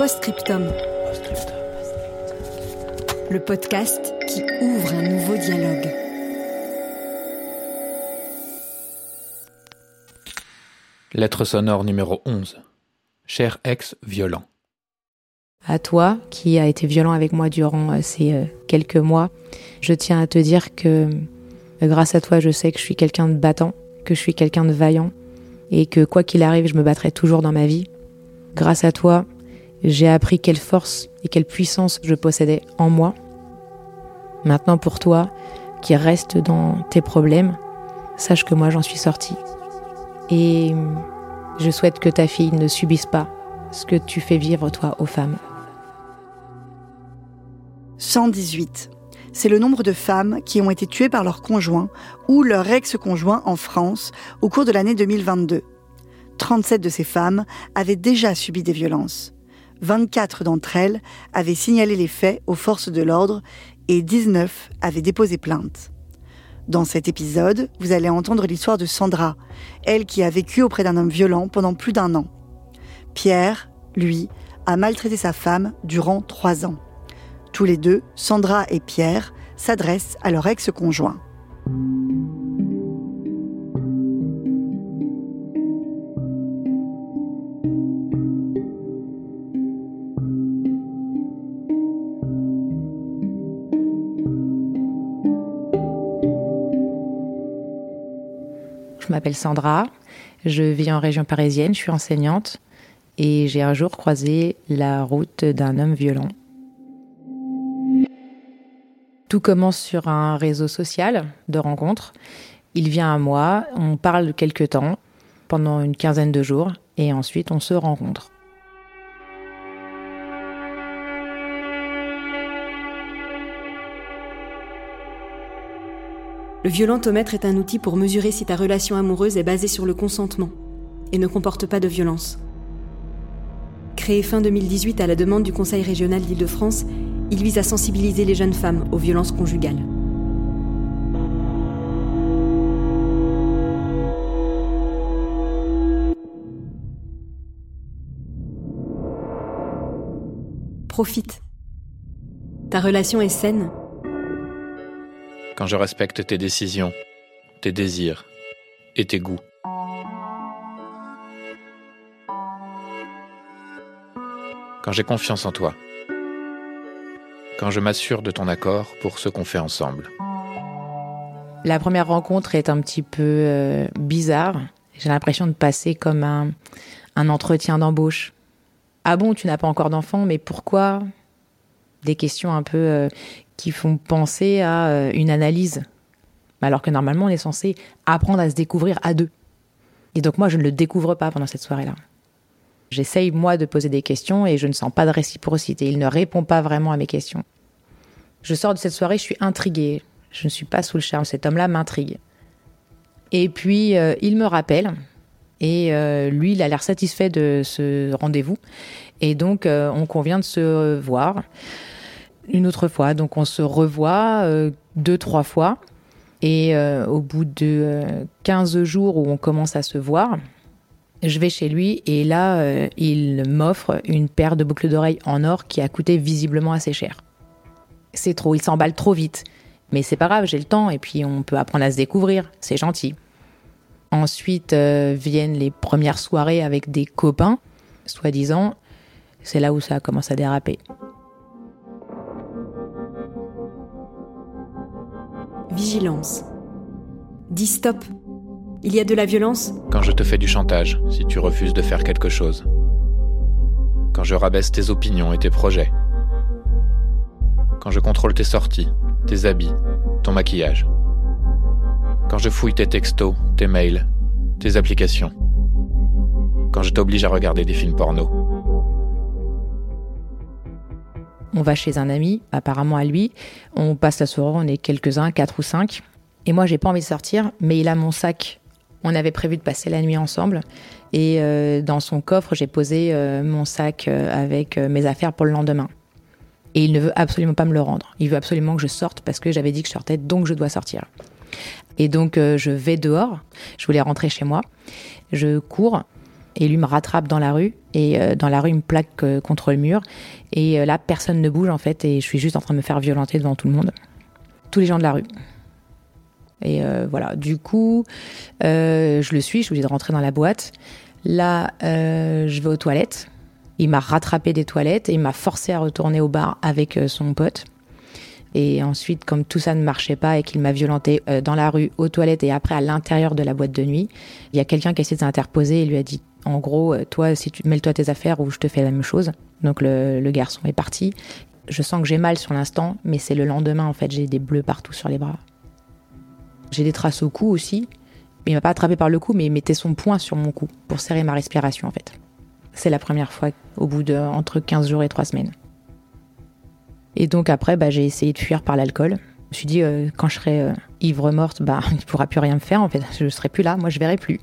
Postscriptum. Le podcast qui ouvre un nouveau dialogue. Lettre sonore numéro 11. Cher ex violent. À toi, qui a été violent avec moi durant euh, ces euh, quelques mois, je tiens à te dire que euh, grâce à toi, je sais que je suis quelqu'un de battant, que je suis quelqu'un de vaillant, et que quoi qu'il arrive, je me battrai toujours dans ma vie. Grâce à toi, j'ai appris quelle force et quelle puissance je possédais en moi. Maintenant pour toi, qui reste dans tes problèmes, sache que moi j'en suis sortie. Et je souhaite que ta fille ne subisse pas ce que tu fais vivre toi aux femmes. 118. C'est le nombre de femmes qui ont été tuées par leur conjoint ou leur ex-conjoint en France au cours de l'année 2022. 37 de ces femmes avaient déjà subi des violences. 24 d'entre elles avaient signalé les faits aux forces de l'ordre et 19 avaient déposé plainte. Dans cet épisode, vous allez entendre l'histoire de Sandra, elle qui a vécu auprès d'un homme violent pendant plus d'un an. Pierre, lui, a maltraité sa femme durant trois ans. Tous les deux, Sandra et Pierre, s'adressent à leur ex-conjoint. Je m'appelle Sandra, je vis en région parisienne, je suis enseignante et j'ai un jour croisé la route d'un homme violent. Tout commence sur un réseau social de rencontres. Il vient à moi, on parle quelque temps, pendant une quinzaine de jours, et ensuite on se rencontre. Le violentomètre est un outil pour mesurer si ta relation amoureuse est basée sur le consentement et ne comporte pas de violence. Créé fin 2018 à la demande du Conseil régional d'Île-de-France, il vise à sensibiliser les jeunes femmes aux violences conjugales. Profite. Ta relation est saine. Quand je respecte tes décisions, tes désirs et tes goûts. Quand j'ai confiance en toi. Quand je m'assure de ton accord pour ce qu'on fait ensemble. La première rencontre est un petit peu euh, bizarre. J'ai l'impression de passer comme un, entretien d'embauche. Ah bon, tu n'as pas encore d'enfant, mais pourquoi? Des questions un peu euh, qui font penser à euh, une analyse. Alors que normalement, on est censé apprendre à se découvrir à deux. Et donc moi, je ne le découvre pas pendant cette soirée-là. J'essaye, moi, de poser des questions et je ne sens pas de réciprocité. Il ne répond pas vraiment à mes questions. Je sors de cette soirée, je suis intriguée. Je ne suis pas sous le charme. Cet homme-là m'intrigue. Et puis, euh, il me rappelle. Et euh, lui, il a l'air satisfait de ce rendez-vous. Et donc, on convient de se voir une autre fois. Donc, on se revoit euh, deux, trois fois. Et euh, au bout de euh, 15 jours où on commence à se voir, je vais chez lui et là, euh, il m'offre une paire de boucles d'oreilles en or qui a coûté visiblement assez cher. C'est trop, il s'emballe trop vite. Mais c'est pas grave, j'ai le temps et puis on peut apprendre à se découvrir, c'est gentil. Ensuite euh, viennent les premières soirées avec des copains, soi-disant. C'est là où ça commence à déraper. Vigilance. Dis stop. Il y a de la violence. Quand je te fais du chantage, si tu refuses de faire quelque chose. Quand je rabaisse tes opinions et tes projets. Quand je contrôle tes sorties, tes habits, ton maquillage. Quand je fouille tes textos, tes mails, tes applications. Quand je t'oblige à regarder des films porno. On va chez un ami, apparemment à lui. On passe la soirée, on est quelques-uns, quatre ou cinq. Et moi, j'ai pas envie de sortir, mais il a mon sac. On avait prévu de passer la nuit ensemble. Et euh, dans son coffre, j'ai posé euh, mon sac euh, avec mes affaires pour le lendemain. Et il ne veut absolument pas me le rendre. Il veut absolument que je sorte parce que j'avais dit que je sortais, donc je dois sortir. Et donc je vais dehors. Je voulais rentrer chez moi. Je cours et lui me rattrape dans la rue. Et dans la rue, il me plaque contre le mur. Et là, personne ne bouge en fait. Et je suis juste en train de me faire violenter devant tout le monde. Tous les gens de la rue. Et euh, voilà, du coup, euh, je le suis, je suis obligée de rentrer dans la boîte. Là, euh, je vais aux toilettes. Il m'a rattrapé des toilettes et il m'a forcé à retourner au bar avec son pote. Et ensuite, comme tout ça ne marchait pas et qu'il m'a violenté dans la rue, aux toilettes et après à l'intérieur de la boîte de nuit, il y a quelqu'un qui a essayé de s'interposer et lui a dit en gros, toi, si tu mêles-toi tes affaires ou je te fais la même chose. Donc le, le garçon est parti. Je sens que j'ai mal sur l'instant, mais c'est le lendemain en fait, j'ai des bleus partout sur les bras. J'ai des traces au cou aussi. Il m'a pas attrapé par le cou, mais il mettait son poing sur mon cou pour serrer ma respiration en fait. C'est la première fois au bout de entre 15 jours et 3 semaines. Et donc après, bah, j'ai essayé de fuir par l'alcool. Je me suis dit, euh, quand je serai euh, ivre morte, bah, il ne pourra plus rien me faire en fait. Je ne serai plus là, moi je verrai plus.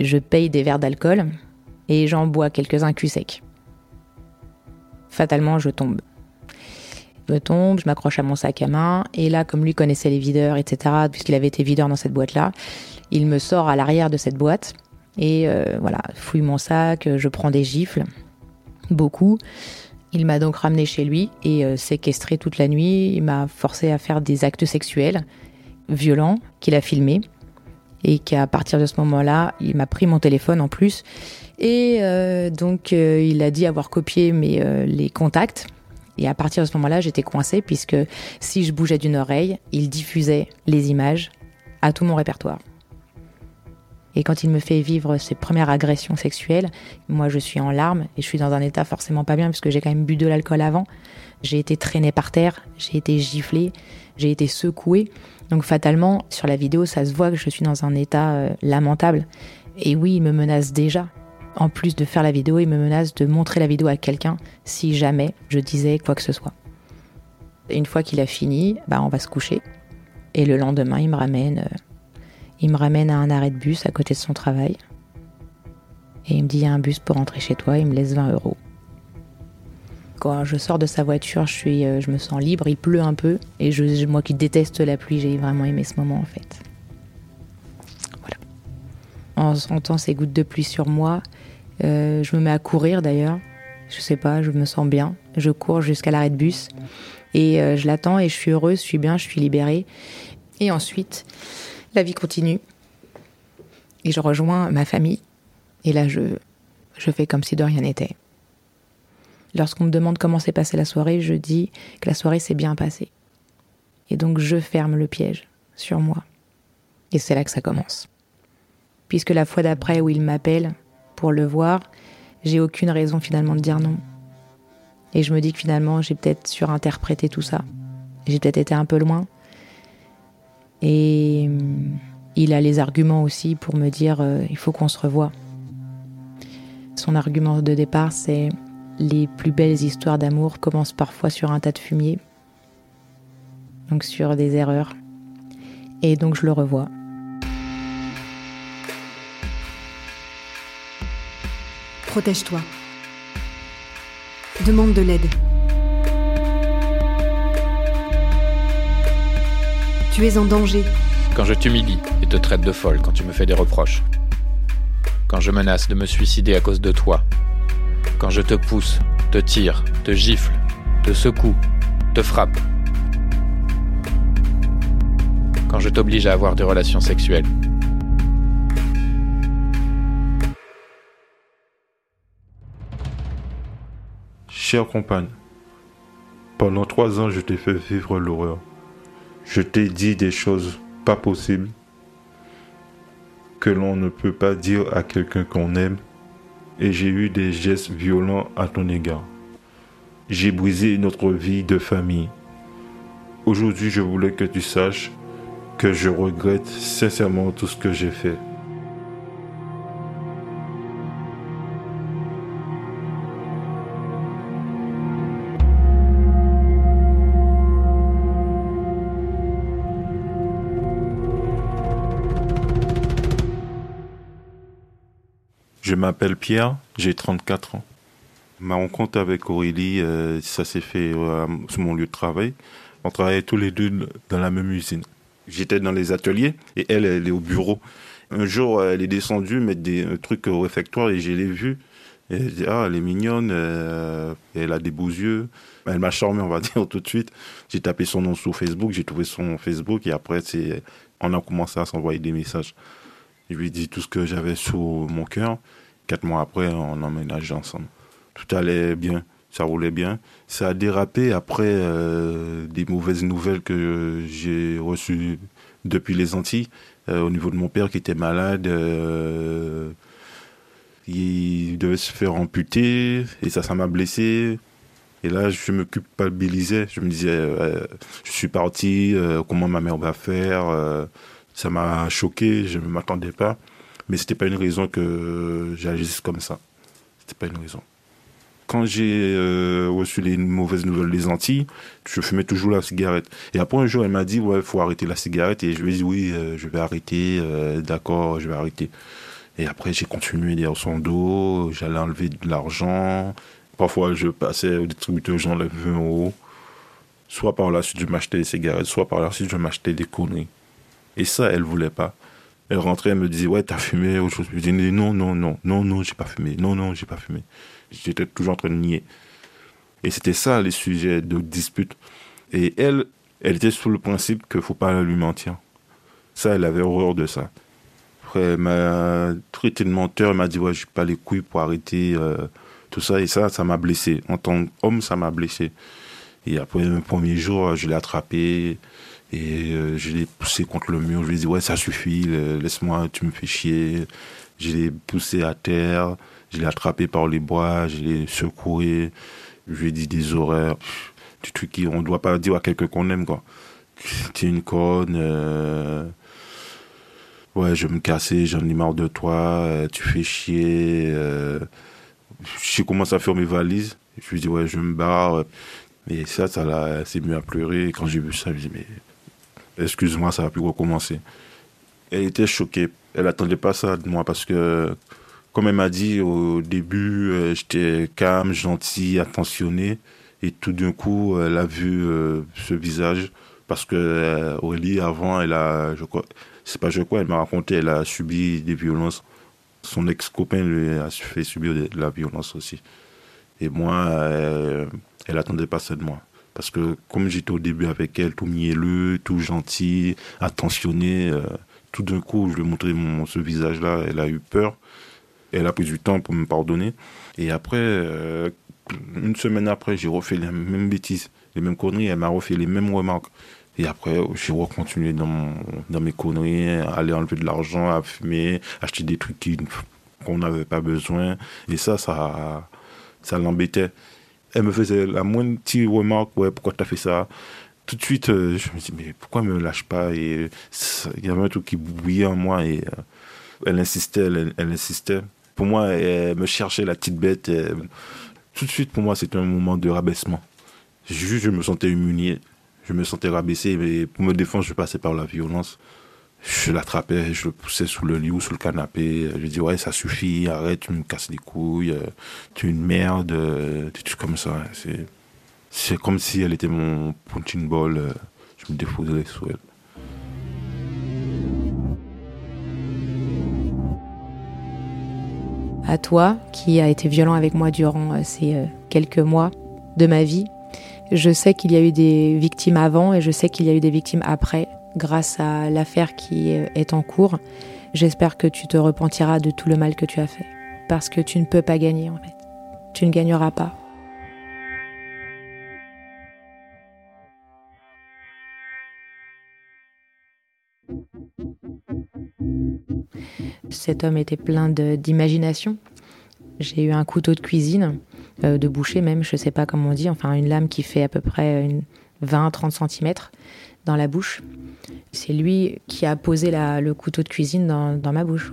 Je paye des verres d'alcool et j'en bois quelques-uns cul sec. Fatalement, je tombe. Je tombe, je m'accroche à mon sac à main, et là, comme lui connaissait les videurs, etc., puisqu'il avait été videur dans cette boîte-là, il me sort à l'arrière de cette boîte, et euh, voilà, fouille mon sac, je prends des gifles, beaucoup. Il m'a donc ramené chez lui et euh, séquestré toute la nuit. Il m'a forcé à faire des actes sexuels violents qu'il a filmés et qu'à partir de ce moment-là, il m'a pris mon téléphone en plus et euh, donc il a dit avoir copié mes les contacts et à partir de ce moment-là, j'étais coincée puisque si je bougeais d'une oreille, il diffusait les images à tout mon répertoire. Et quand il me fait vivre ses premières agressions sexuelles, moi je suis en larmes et je suis dans un état forcément pas bien puisque j'ai quand même bu de l'alcool avant. J'ai été traînée par terre, j'ai été giflée, j'ai été secouée. Donc fatalement, sur la vidéo, ça se voit que je suis dans un état euh, lamentable. Et oui, il me menace déjà en plus de faire la vidéo, il me menace de montrer la vidéo à quelqu'un si jamais je disais quoi que ce soit. une fois qu'il a fini, bah on va se coucher. Et le lendemain, il me ramène, euh, il me ramène à un arrêt de bus à côté de son travail. Et il me dit il y a un bus pour rentrer chez toi. Il me laisse 20 euros. Quand je sors de sa voiture, je suis, euh, je me sens libre. Il pleut un peu et je, moi qui déteste la pluie, j'ai vraiment aimé ce moment en fait. Voilà. En sentant ces gouttes de pluie sur moi, euh, je me mets à courir d'ailleurs. Je sais pas, je me sens bien. Je cours jusqu'à l'arrêt de bus et euh, je l'attends et je suis heureuse, je suis bien, je suis libérée. Et ensuite, la vie continue et je rejoins ma famille. Et là, je, je fais comme si de rien n'était. Lorsqu'on me demande comment s'est passée la soirée, je dis que la soirée s'est bien passée. Et donc je ferme le piège sur moi. Et c'est là que ça commence. Puisque la fois d'après où il m'appelle, pour le voir, j'ai aucune raison finalement de dire non. Et je me dis que finalement, j'ai peut-être surinterprété tout ça. J'ai peut-être été un peu loin. Et hum, il a les arguments aussi pour me dire euh, il faut qu'on se revoie. Son argument de départ, c'est les plus belles histoires d'amour commencent parfois sur un tas de fumier, donc sur des erreurs. Et donc je le revois. Protège-toi. Demande de l'aide. Tu es en danger. Quand je t'humilie et te traite de folle, quand tu me fais des reproches. Quand je menace de me suicider à cause de toi. Quand je te pousse, te tire, te gifle, te secoue, te frappe. Quand je t'oblige à avoir des relations sexuelles. Chère compagne, pendant trois ans, je t'ai fait vivre l'horreur. Je t'ai dit des choses pas possibles que l'on ne peut pas dire à quelqu'un qu'on aime et j'ai eu des gestes violents à ton égard. J'ai brisé notre vie de famille. Aujourd'hui, je voulais que tu saches que je regrette sincèrement tout ce que j'ai fait. Je m'appelle Pierre, j'ai 34 ans. Ma rencontre avec Aurélie, euh, ça s'est fait euh, sur mon lieu de travail. On travaillait tous les deux dans la même usine. J'étais dans les ateliers et elle, elle est au bureau. Un jour, elle est descendue mettre des trucs au réfectoire et je l'ai vue. Elle dit, ah, elle est mignonne, euh, elle a des beaux yeux. Elle m'a charmé, on va dire, tout de suite. J'ai tapé son nom sur Facebook, j'ai trouvé son Facebook et après, on a commencé à s'envoyer des messages. Je lui dit tout ce que j'avais sur mon cœur. Quatre mois après, on emménageait ensemble. Tout allait bien, ça roulait bien. Ça a dérapé après euh, des mauvaises nouvelles que j'ai reçues depuis les Antilles, euh, au niveau de mon père qui était malade. Euh, il devait se faire amputer et ça, ça m'a blessé. Et là, je me culpabilisais. Je me disais, je suis parti, comment ma mère va faire Ça m'a choqué, je ne m'attendais pas. Mais c'était pas une raison que j'agisse comme ça. C'était pas une raison. Quand j'ai euh, reçu les mauvaises nouvelles des Antilles, je fumais toujours la cigarette. Et après un jour, elle m'a dit ouais, faut arrêter la cigarette. Et je lui ai dit oui, euh, je vais arrêter. Euh, d'accord, je vais arrêter. Et après, j'ai continué derrière son dos. J'allais enlever de l'argent. Parfois, je passais au distributeur, j'enlevais 20 euros. Soit par la suite, je m'achetais des cigarettes, soit par la suite, je m'achetais des conneries. Et ça, elle voulait pas. Elle rentrait, elle me disait, ouais, t'as fumé, autre chose. Je disais, non, non, non, non, non, j'ai pas fumé. Non, non, j'ai pas fumé. J'étais toujours en train de nier. Et c'était ça, les sujets de dispute. Et elle, elle était sous le principe qu'il faut pas lui mentir. Ça, elle avait horreur de ça. Après, elle m'a traité de menteur, elle m'a dit, ouais, j'ai pas les couilles pour arrêter euh, tout ça. Et ça, ça m'a blessé. En tant qu'homme, ça m'a blessé. Et après, le premier jour, je l'ai attrapé. Et euh, je l'ai poussé contre le mur. Je lui ai dit, ouais, ça suffit, laisse-moi, tu me fais chier. Je l'ai poussé à terre. Je l'ai attrapé par les bras. Je l'ai secoué. Je lui ai dit des horaires. Du truc qu'on ne doit pas dire à quelqu'un qu'on aime, quoi. es une conne. Euh, ouais, je vais me casser, j'en ai marre de toi. Euh, tu fais chier. J'ai commencé à faire mes valises. Je lui dit, ouais, je me barre. Et ça, ça l'a, c'est mieux à pleurer. quand j'ai vu ça, je me dit, mais excuse-moi, ça va plus recommencer. Elle était choquée. Elle attendait pas ça de moi parce que, comme elle m'a dit au début, euh, j'étais calme, gentil, attentionné. Et tout d'un coup, elle a vu euh, ce visage parce que euh, Aurélie, avant, elle a, je crois, c'est pas je crois, elle m'a raconté, elle a subi des violences. Son ex-copain lui a fait subir de la violence aussi. Et moi, elle attendait pas ça de moi. Parce que comme j'étais au début avec elle, tout mielleux, tout gentil, attentionné, euh, tout d'un coup, je lui ai montré mon, ce visage-là, elle a eu peur. Elle a pris du temps pour me pardonner. Et après, euh, une semaine après, j'ai refait les mêmes bêtises, les mêmes conneries. Elle m'a refait les mêmes remarques. Et après, j'ai recontinué dans, dans mes conneries, aller enlever de l'argent, à fumer, acheter des trucs qu'on n'avait pas besoin. Et ça, ça, ça l'embêtait elle me faisait la moindre petite remarque, ouais, pourquoi t'as fait ça? Tout de suite, euh, je me dis, mais pourquoi elle me lâche pas? Et il y avait un truc qui bouillait en moi et euh, elle insistait, elle, insistait. Pour moi, elle me cherchait la petite bête. tout de suite, pour moi, c'était un moment de rabaissement. Juste, je me sentais humilié. Je me sentais rabaissé, mais pour me défendre, je passais par la violence je l'attrapais, je le poussais sous le lit ou sous le canapé. Je lui dis ouais ça suffit, arrête, tu me casses les couilles, euh, tu es une merde, euh, des trucs comme ça. C'est c'est comme si elle était mon punching ball. Euh, je me défausais sous elle. À toi, qui a été violent avec moi durant ces quelques mois de ma vie, je sais qu'il y a eu des victimes avant et je sais qu'il y a eu des victimes après grâce à l'affaire qui est en cours. J'espère que tu te repentiras de tout le mal que tu as fait. Parce que tu ne peux pas gagner en fait. Tu ne gagneras pas. Cet homme était plein d'imagination. J'ai eu un couteau de cuisine, euh, de boucher même, je ne sais pas comment on dit, enfin une lame qui fait à peu près 20-30 cm dans la bouche. C'est lui qui a posé le couteau de cuisine dans, ma bouche,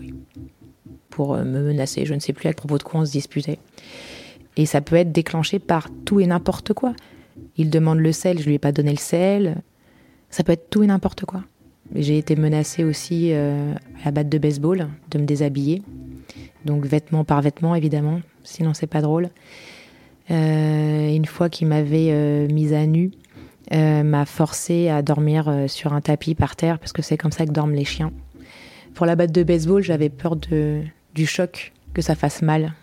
pour euh, me menacer. Je ne sais plus à propos de quoi on se disputait. Et ça peut être déclenché par tout et n'importe quoi. Il demande le sel, je lui ai pas donné le sel. Ça peut être tout et n'importe quoi. J'ai été menacée aussi euh, à la batte de baseball de me déshabiller. Donc vêtement par vêtement évidemment, sinon c'est pas drôle. Euh, une fois qu'il m'avait mise à nu, m'a forcé à dormir sur un tapis par terre parce que c'est comme ça que dorment les chiens. Pour la batte de baseball, j'avais peur du choc, que ça fasse mal.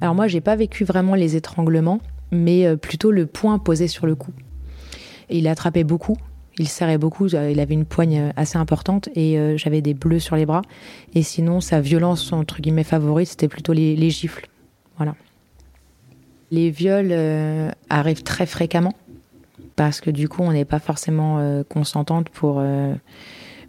Alors moi, j'ai pas vécu vraiment les étranglements, mais euh, plutôt le poing posé sur le cou. il attrapait beaucoup, il serrait beaucoup, il avait une poigne euh, assez importante et euh, j'avais des bleus sur les bras. Et sinon, sa violence, entre guillemets, favorite, c'était plutôt les, gifles. Voilà. Les viols arrivent très fréquemment parce que du coup, on n'est pas forcément consentante pour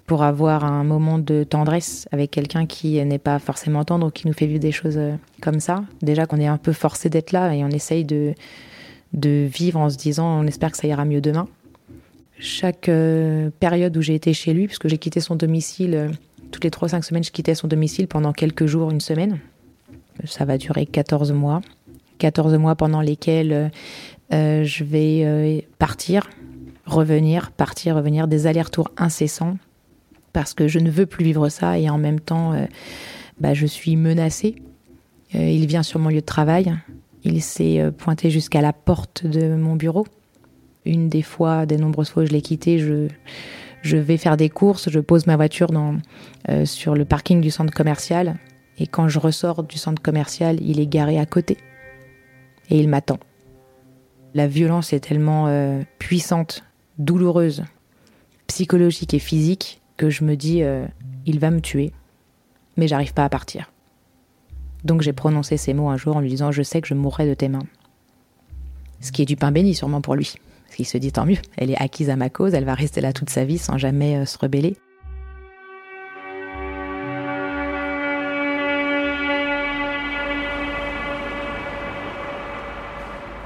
pour avoir un moment de tendresse avec quelqu'un qui n'est pas forcément tendre ou qui nous fait vivre des choses euh, comme ça. Déjà qu'on est un peu forcé d'être là et on essaye de, de vivre en se disant on espère que ça ira mieux demain. Chaque euh, période où j'ai été chez lui, puisque j'ai quitté son domicile, euh, toutes les 3-5 semaines, je quittais son domicile pendant quelques jours, une semaine. Ça va durer 14 mois. 14 mois pendant lesquels je vais partir, revenir, partir, revenir, des allers-retours incessants parce que je ne veux plus vivre ça et en même temps, euh, bah, je suis menacée. Euh, il vient sur mon lieu de travail. Il s'est euh, pointé jusqu'à la porte de mon bureau. Une des fois, des nombreuses fois où je l'ai quitté, je, vais faire des courses, je pose ma voiture sur le parking du centre commercial. Et quand je ressors du centre commercial, il est garé à côté. Et il m'attend. La violence est tellement puissante, douloureuse, psychologique et physique que je me dis euh, il va me tuer, mais j'arrive pas à partir. Donc j'ai prononcé ces mots un jour en lui disant je sais que je mourrai de tes mains. Ce qui est du pain béni sûrement pour lui. Parce qu'il se dit tant mieux, elle est acquise à ma cause, elle va rester là toute sa vie sans jamais euh, se rebeller.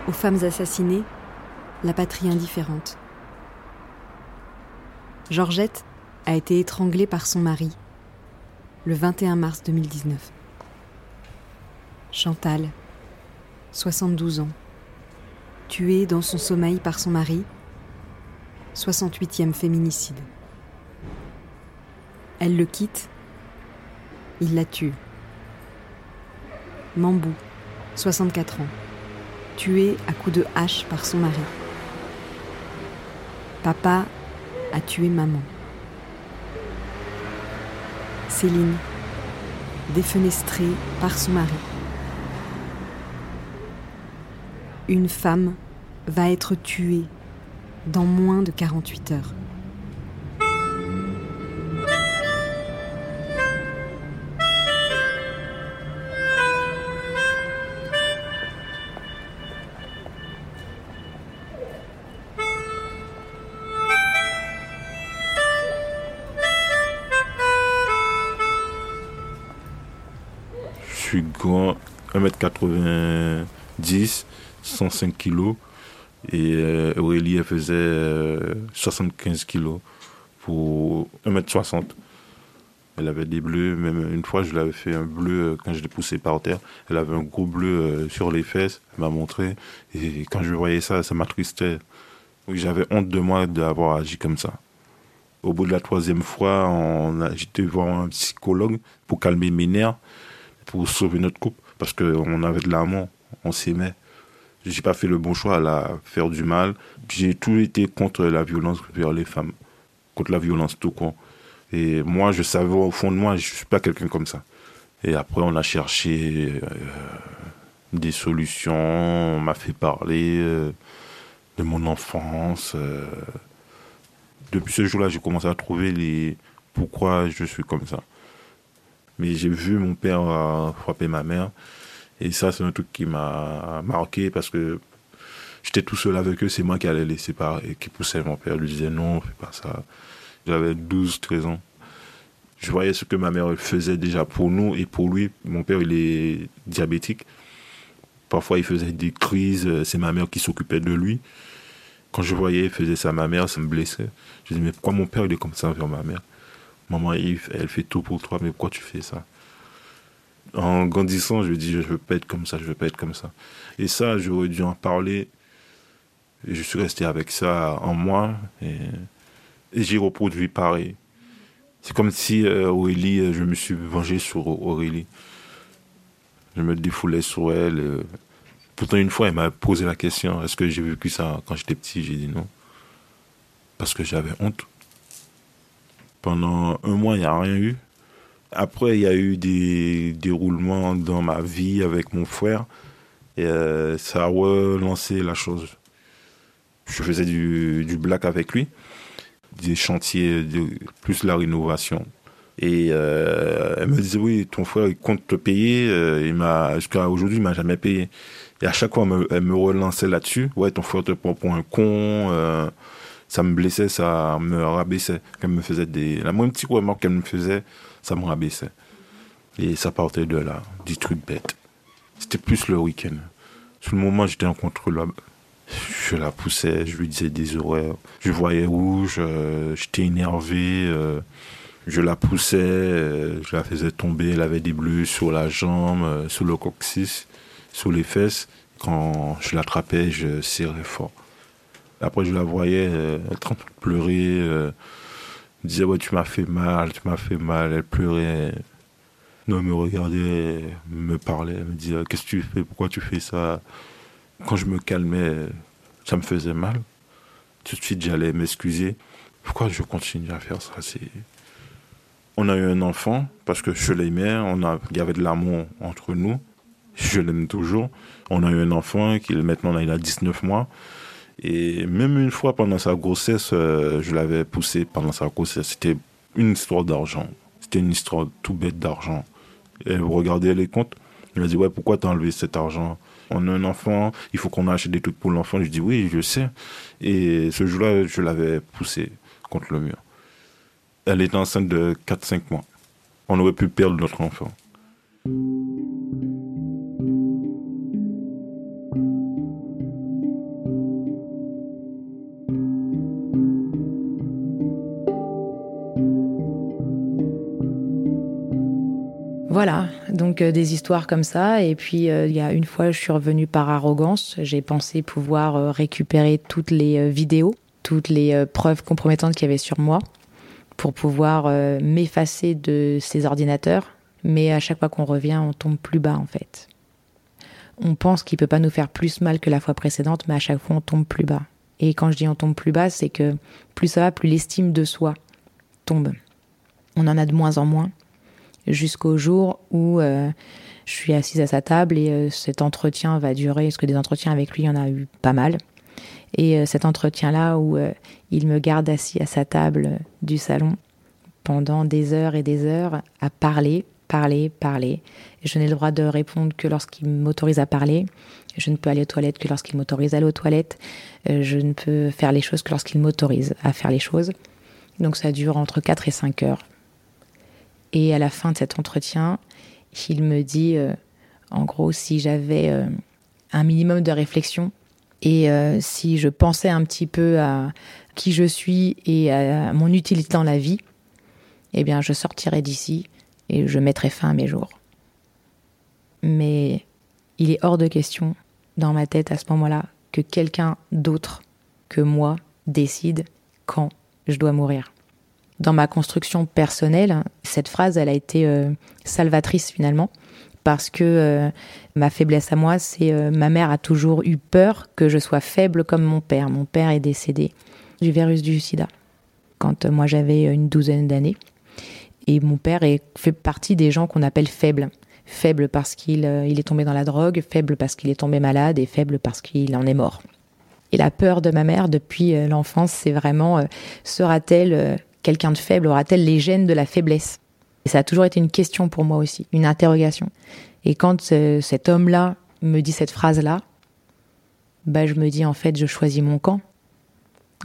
Aux femmes assassinées, la patrie indifférente. Georgette a été étranglée par son mari le 21 mars 2019. Chantal, 72 ans, tuée dans son sommeil par son mari, 68e féminicide. Elle le quitte, il la tue. Mambou, 64 ans, tué à coups de hache par son mari. Papa a tué maman. Céline, défenestrée par son mari. Une femme va être tuée dans moins de 48 heures. Grand, 1m90, 105 kg. Et euh, Aurélie, elle faisait 75 euh, kg pour 1m60. Elle avait des bleus, même une fois je lui avais fait un bleu euh, quand je l'ai poussé par terre. Elle avait un gros bleu sur les fesses, elle m'a montré. Et quand je voyais ça, ça m'attristait. J'avais honte de moi d'avoir agi comme ça. Au bout de la troisième fois, j'étais voir un psychologue pour calmer mes nerfs pour sauver notre couple parce qu'on avait de l'amour, on s'aimait. J'ai pas fait le bon choix à la faire du mal. J'ai tout été contre la violence vers les femmes, contre la violence tout court. Et moi, je savais au fond de moi, je suis pas quelqu'un comme ça. Et après, on a cherché euh, des solutions, on m'a fait parler euh, de mon enfance. Euh. Depuis ce jour-là, j'ai commencé à trouver les pourquoi je suis comme ça. Mais j'ai vu mon père euh, frapper ma mère. Et ça, c'est un truc qui m'a marqué parce que j'étais tout seul avec eux. C'est moi qui allais les séparer, qui poussait mon père. lui disait non, fais pas ça. J'avais 12, 13 ans. Je voyais ce que ma mère faisait déjà pour nous et pour lui. Mon père, il est diabétique. Parfois, il faisait des crises. C'est ma mère qui s'occupait de lui. Quand je voyais, il faisait ça à ma mère, ça me blessait. Je dis, mais pourquoi mon père, il est comme ça envers ma mère? Maman, elle fait tout pour toi, mais pourquoi tu fais ça? En grandissant, je me dis, je veux pas être comme ça, je veux pas être comme ça. Et ça, j'aurais dû en parler. Et je suis resté avec ça en moi. Et, j'ai reproduit pareil. C'est comme si euh, Aurélie, euh, je me suis vengé sur Aurélie. Je me défoulais sur elle. Euh. Pourtant, une fois, elle m'a posé la question est-ce que j'ai vécu ça quand j'étais petit? J'ai dit non. Parce que j'avais honte. Pendant un mois, il n'y a rien eu. Après, il y a eu des déroulements dans ma vie avec mon frère. Et euh, ça a relancé la chose. Je faisais du, du black avec lui, des chantiers, plus la rénovation. Et euh, elle me disait, oui, ton frère, il compte te payer. Euh, il jusqu'à aujourd'hui, il m'a jamais payé. Et à chaque fois, elle me, elle relançait là-dessus. Ouais, ton frère te prend pour un con ça me blessait, ça me rabaissait. Qu'elle me faisait des. La moindre petite remarque qu'elle me faisait, ça me rabaissait. Et ça partait de là, du truc bête. C'était plus le week-end. Sur le moment, j'étais en contrôle. Je la poussais, je lui disais des horaires. Je voyais rouge, euh, j'étais énervé. Euh, je la poussais, euh, je la faisais tomber. Elle avait des bleus sur la jambe, sur le coccyx, sur les fesses. Quand je l'attrapais, je serrais fort. Après, je la voyais, euh, elle train de pleurer. Euh, elle disait, ouais, tu m'as fait mal, tu m'as fait mal. Elle pleurait. Non, elle me regardait, me parlait, elle me disait, qu'est-ce que tu fais, pourquoi tu fais ça? Quand je me calmais, ça me faisait mal. Tout de suite, j'allais m'excuser. Pourquoi je continue à faire ça? On a eu un enfant parce que je l'aimais, on a, il y avait de l'amour entre nous. Je l'aime toujours. On a eu un enfant qui maintenant il a 19 mois. Et même une fois pendant sa grossesse, euh, je l'avais poussé pendant sa grossesse. C'était une histoire d'argent. C'était une histoire tout bête d'argent. Elle regardait les comptes. Elle a dit Ouais, pourquoi t'as enlevé cet argent? On a un enfant, il faut qu'on achète des trucs pour l'enfant. Je dis Oui, je sais. Et ce jour-là, je l'avais poussé contre le mur. Elle était enceinte de 4-5 mois. On aurait pu perdre notre enfant. Voilà, donc euh, des histoires comme ça. Et puis euh, il y a une fois, je suis revenue par arrogance. J'ai pensé pouvoir euh, récupérer toutes les vidéos, toutes les preuves compromettantes qu'il y avait sur moi, pour pouvoir m'effacer de ces ordinateurs. Mais à chaque fois qu'on revient, on tombe plus bas en fait. On pense qu'il peut pas nous faire plus mal que la fois précédente, mais à chaque fois on tombe plus bas. Et quand je dis on tombe plus bas, c'est que plus ça va, plus l'estime de soi tombe. On en a de moins en moins jusqu'au jour où euh, je suis assise à sa table et euh, cet entretien va durer, parce que des entretiens avec lui, il y en a eu pas mal. Et euh, cet entretien-là où il me garde assis à sa table du salon pendant des heures et des heures à parler, parler, parler. je n'ai le droit de répondre que lorsqu'il m'autorise à parler. Je ne peux aller aux toilettes que lorsqu'il m'autorise à aller aux toilettes. je ne peux faire les choses que lorsqu'il m'autorise à faire les choses. Donc ça dure entre 4 et 5 heures. Et à la fin de cet entretien, il me dit, euh, en gros, si j'avais euh, un minimum de réflexion et euh, si je pensais un petit peu à qui je suis et à mon utilité dans la vie, eh bien, je sortirais d'ici et je mettrais fin à mes jours. Mais il est hors de question, dans ma tête à ce moment-là, que quelqu'un d'autre que moi décide quand je dois mourir dans ma construction personnelle, cette phrase, elle a été euh, salvatrice finalement, parce que euh, ma faiblesse à moi, c'est euh, ma mère a toujours eu peur que je sois faible comme mon père. Mon père est décédé du virus du sida quand moi j'avais une douzaine d'années. Et mon père est, fait partie des gens qu'on appelle faibles. Faible parce qu'il il est tombé dans la drogue, faible parce qu'il est tombé malade et faible parce qu'il en est mort. Et la peur de ma mère depuis l'enfance, c'est vraiment sera-t-elle quelqu'un de faible aura-t-elle les gènes de la faiblesse? Et ça a toujours été une question pour moi aussi, une interrogation. Et quand cet homme-là me dit cette phrase-là, bah je me dis en fait je choisis mon camp.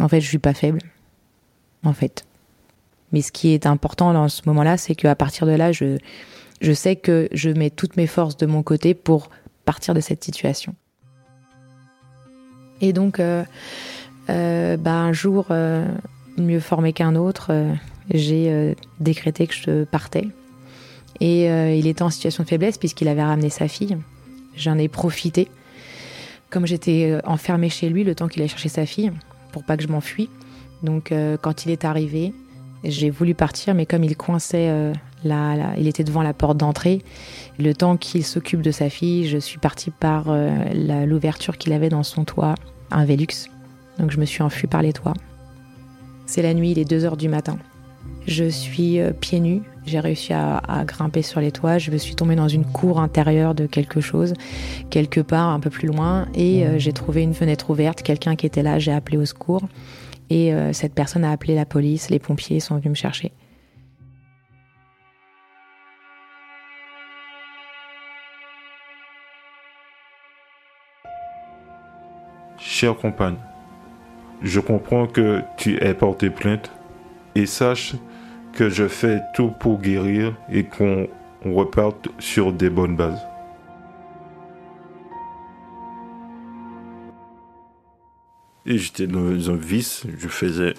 En fait je suis pas faible. En fait. Mais ce qui est important dans ce moment-là, c'est qu'à partir de là, je, je sais que je mets toutes mes forces de mon côté pour partir de cette situation. Et donc, euh, euh, bah, Un jour, euh, mieux formé qu'un autre, j'ai décrété que je partais. Et il était en situation de faiblesse puisqu'il avait ramené sa fille. J'en ai profité. Comme j'étais enfermée chez lui le temps qu'il allait chercher sa fille, pour pas que je m'enfuis. Donc quand il est arrivé, j'ai voulu partir, mais comme il coinçait il était devant la porte d'entrée. Le temps qu'il s'occupe de sa fille, je suis partie par euh, l'ouverture qu'il avait dans son toit, un Velux. Donc je me suis enfuie par les toits. C'est la nuit, il est 2 heures du matin. Je suis euh, pieds nus, j'ai réussi à, grimper sur les toits, je me suis tombée dans une cour intérieure de quelque chose, quelque part un peu plus loin, et euh, j'ai trouvé une fenêtre ouverte, quelqu'un qui était là, j'ai appelé au secours, et cette personne a appelé la police, les pompiers sont venus me chercher. Chère compagne, je comprends que tu aies porté plainte et sache que je fais tout pour guérir et qu'on reparte sur des bonnes bases. Et j'étais dans un vice, je faisais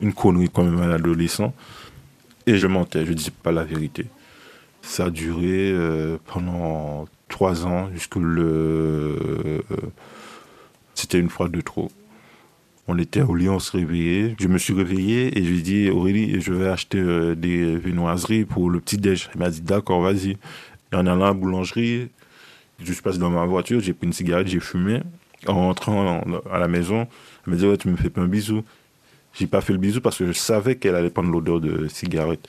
une connerie quand même à l'adolescent et je mentais, je disais pas la vérité. Ça a duré euh, pendant trois ans jusque le c'était une fois de trop. On était au lit, on se réveillait. Je me suis réveillé et je lui ai dit, Aurélie, je vais acheter euh, des viennoiseries pour le petit déj. Elle m'a dit, d'accord, vas-y. En allant à la boulangerie, je suis passé dans ma voiture, j'ai pris une cigarette, j'ai fumé. En rentrant à la maison, elle m'a dit, tu me fais pas un bisou. J'ai pas fait le bisou parce que je savais qu'elle allait prendre l'odeur de cigarette.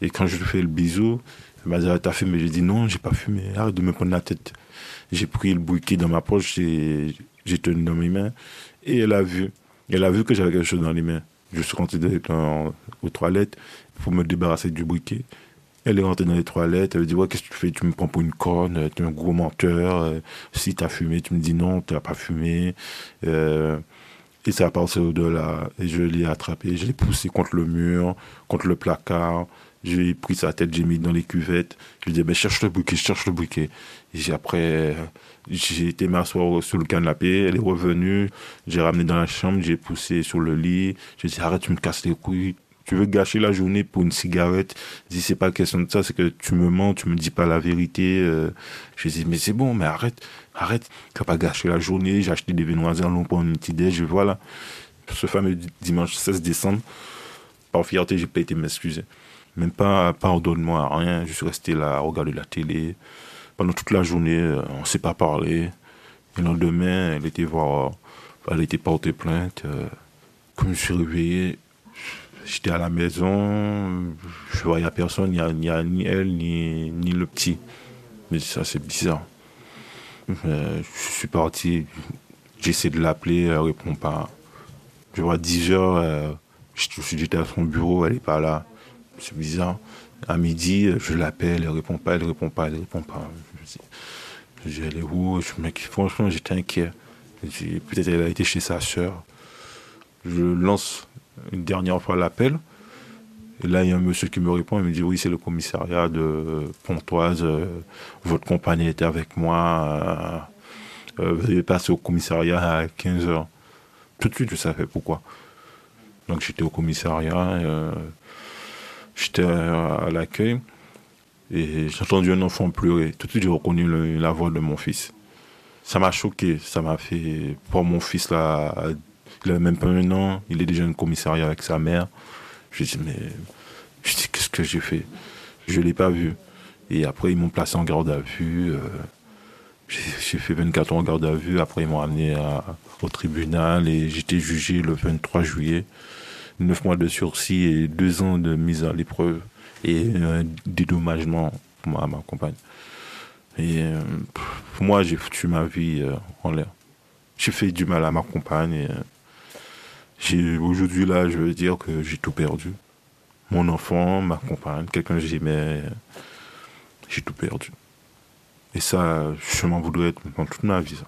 Et quand je lui fais le bisou, elle m'a dit, ah, t'as fumé? J'ai dit, non, j'ai pas fumé, arrête de me prendre la tête. J'ai pris le bouquet dans ma poche, j'ai tenu dans mes mains. Et elle a vu. Elle a vu que j'avais quelque chose dans les mains. Je suis rentré dans, aux toilettes pour me débarrasser du briquet. Elle est rentrée dans les toilettes, elle me dit qu'est-ce que tu fais? Tu me prends pour une conne, tu es un gros menteur. Euh, si tu as fumé, tu me dis non, tu n'as pas fumé. Euh, et ça a passé au-delà. Et je l'ai attrapé, je l'ai poussé contre le mur, contre le placard. J'ai pris sa tête, j'ai mis dans les cuvettes. Je lui ai dit, ben, cherche le bouquet, cherche le bouquet. Après, j'ai été m'asseoir sur le canapé, elle est revenue, j'ai ramené dans la chambre, j'ai poussé sur le lit, j'ai dit, arrête, tu me casses les couilles. Tu veux gâcher la journée pour une cigarette? Je dis, c'est pas question de ça, c'est que tu me mens, tu me dis pas la vérité. Euh. Je dis, mais c'est bon, mais arrête, arrête, tu vas pas gâcher la journée. J'ai acheté des viennoiseries en pour une petite déj, voilà. Ce fameux dimanche 16 décembre, par fierté, j'ai pas été m'excuser. Même pas pardonne-moi, rien. Je suis resté là à regarder la télé. Pendant toute la journée, euh, on ne s'est pas parlé. Et le lendemain, elle était voir, elle était portée plainte. Euh, comme je suis réveillé, j'étais à la maison, je voyais personne, il n'y a, ni elle, ni, ni le petit. Mais ça, c'est bizarre. je suis parti, j'essaie de l'appeler, elle ne répond pas. Je vois 10 heures, euh, j'étais à son bureau, elle n'est pas là c'est bizarre. À midi, je l'appelle, elle répond pas, elle répond pas, elle répond pas. Je dis, elle est où? Franchement, j'étais inquiet. Peut-être elle a été chez sa soeur. Je lance une dernière fois l'appel. Et là, il y a un monsieur qui me répond, il me dit, oui, c'est le commissariat de Pontoise. Euh, votre compagnie était avec moi. Euh, euh, vous avez passé au commissariat à 15h. Tout de suite, je savais pourquoi. Donc j'étais au commissariat. J'étais à l'accueil et j'ai entendu un enfant pleurer. Tout de suite, j'ai reconnu la voix de mon fils. Ça m'a choqué, ça m'a fait. Pour mon fils, là, il a même pas un an, il est déjà en commissariat avec sa mère. Je dis, mais. Je dis, qu'est-ce que j'ai fait? Je ne l'ai pas vu. Et après, ils m'ont placé en garde à vue. Euh, j'ai fait 24 ans en garde à vue. Après, ils m'ont amené au tribunal et j'étais jugé le 23 juillet. 9 mois de sursis et 2 ans de mise à l'épreuve et un dédommagement pour ma, ma compagne. Et euh, moi, j'ai foutu ma vie euh, en l'air. J'ai fait du mal à ma compagne. Euh, aujourd'hui, là, je veux dire que j'ai tout perdu. Mon enfant, ma compagne, quelqu'un que j'aimais, j'ai tout perdu. Et ça, je m'en voudrais dans toute ma vie. Ça.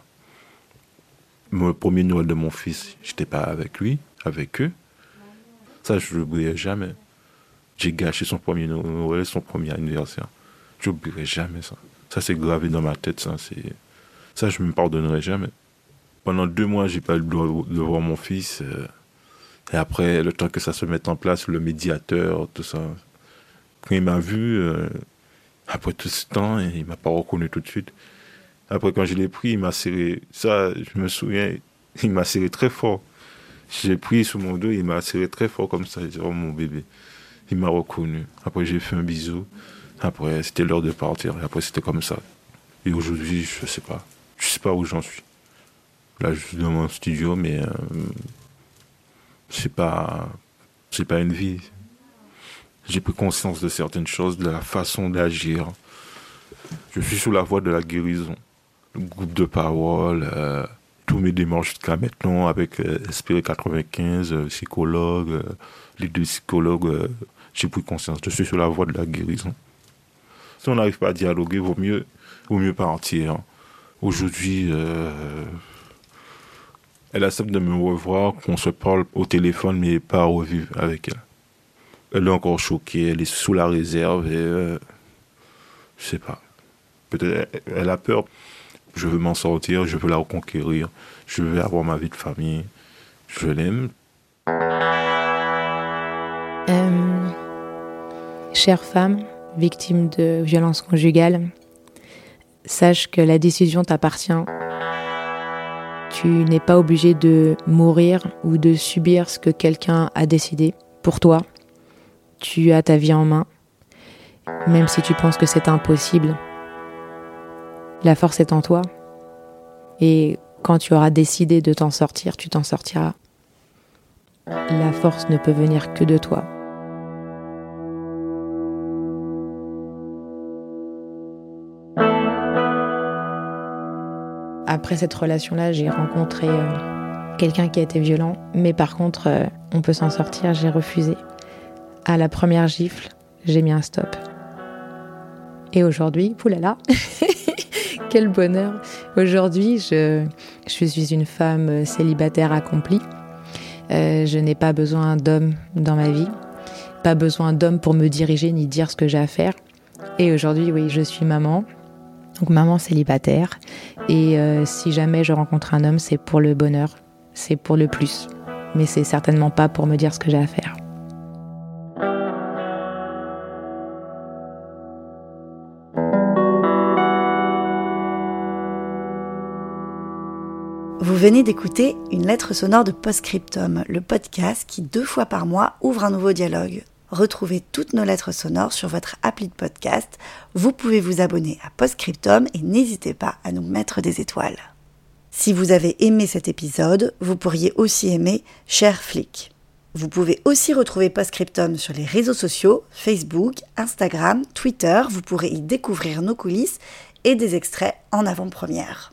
Le premier Noël de mon fils, j'étais pas avec lui, avec eux. Ça, je l'oublierai jamais. J'ai gâché son premier son premier anniversaire. Je n'oublierai jamais ça. Ça, c'est gravé dans ma tête. Ça, ça je ne me pardonnerai jamais. Pendant deux mois, j'ai pas eu le droit de voir mon fils. euh, et après, le temps que ça se mette en place, le médiateur, tout ça. Quand il m'a vu, euh, après tout ce temps, il m'a pas reconnu tout de suite. Après, quand je l'ai pris, il m'a serré. Ça, je me souviens, il m'a serré très fort. J'ai pris sous mon dos, il m'a serré très fort comme ça. J'ai dit, oh mon bébé. Il m'a reconnu. Après, j'ai fait un bisou. Après, c'était l'heure de partir. Après, c'était comme ça. Et aujourd'hui, je sais pas. Je sais pas où j'en suis. Là, je suis dans mon studio, mais euh, c'est pas, c'est pas une vie. J'ai pris conscience de certaines choses, de la façon d'agir. Je suis sous la voie de la guérison. Le groupe de parole, euh, tous mes démarches jusqu'à maintenant avec euh, Espérer 95, euh, psychologue, euh, les deux psychologues, j'ai pris conscience. Je suis sur la voie de la guérison. Si on n'arrive pas à dialoguer, vaut mieux, vaut mieux partir. Aujourd'hui, euh, elle accepte de me revoir, qu'on se parle au téléphone, mais pas à revivre avec elle. Elle est encore choquée, elle est sous la réserve et euh, je sais pas. Peut-être elle a peur. Je veux m'en sortir, je veux la reconquérir, je veux avoir ma vie de famille. Je l'aime. Euh, chère femme, victime de violences conjugales, sache que la décision t'appartient. Tu n'es pas obligé de mourir ou de subir ce que quelqu'un a décidé pour toi. Tu as ta vie en main, même si tu penses que c'est impossible. La force est en toi. Et quand tu auras décidé de t'en sortir, tu t'en sortiras. La force ne peut venir que de toi. Après cette relation-là, j'ai rencontré euh, quelqu'un qui a été violent, mais par contre, euh, on peut s'en sortir, j'ai refusé. À la première gifle, j'ai mis un stop. Et aujourd'hui, oulala, quel bonheur. Aujourd'hui, je, je suis une femme célibataire accomplie. Euh, je n'ai pas besoin d'hommes dans ma vie, pas besoin d'hommes pour me diriger ni dire ce que j'ai à faire. Et aujourd'hui, oui, je suis maman, donc maman célibataire. Et euh, si jamais je rencontre un homme, c'est pour le bonheur, c'est pour le plus. Mais c'est certainement pas pour me dire ce que j'ai à faire. Vous venez d'écouter une lettre sonore de Postscriptum, le podcast qui deux fois par mois ouvre un nouveau dialogue. Retrouvez toutes nos lettres sonores sur votre appli de podcast. Vous pouvez vous abonner à Postscriptum et n'hésitez pas à nous mettre des étoiles. Si vous avez aimé cet épisode, vous pourriez aussi aimer Cher Flic. Vous pouvez aussi retrouver Postscriptum sur les réseaux sociaux, Facebook, Instagram, Twitter. Vous pourrez y découvrir nos coulisses et des extraits en avant-première.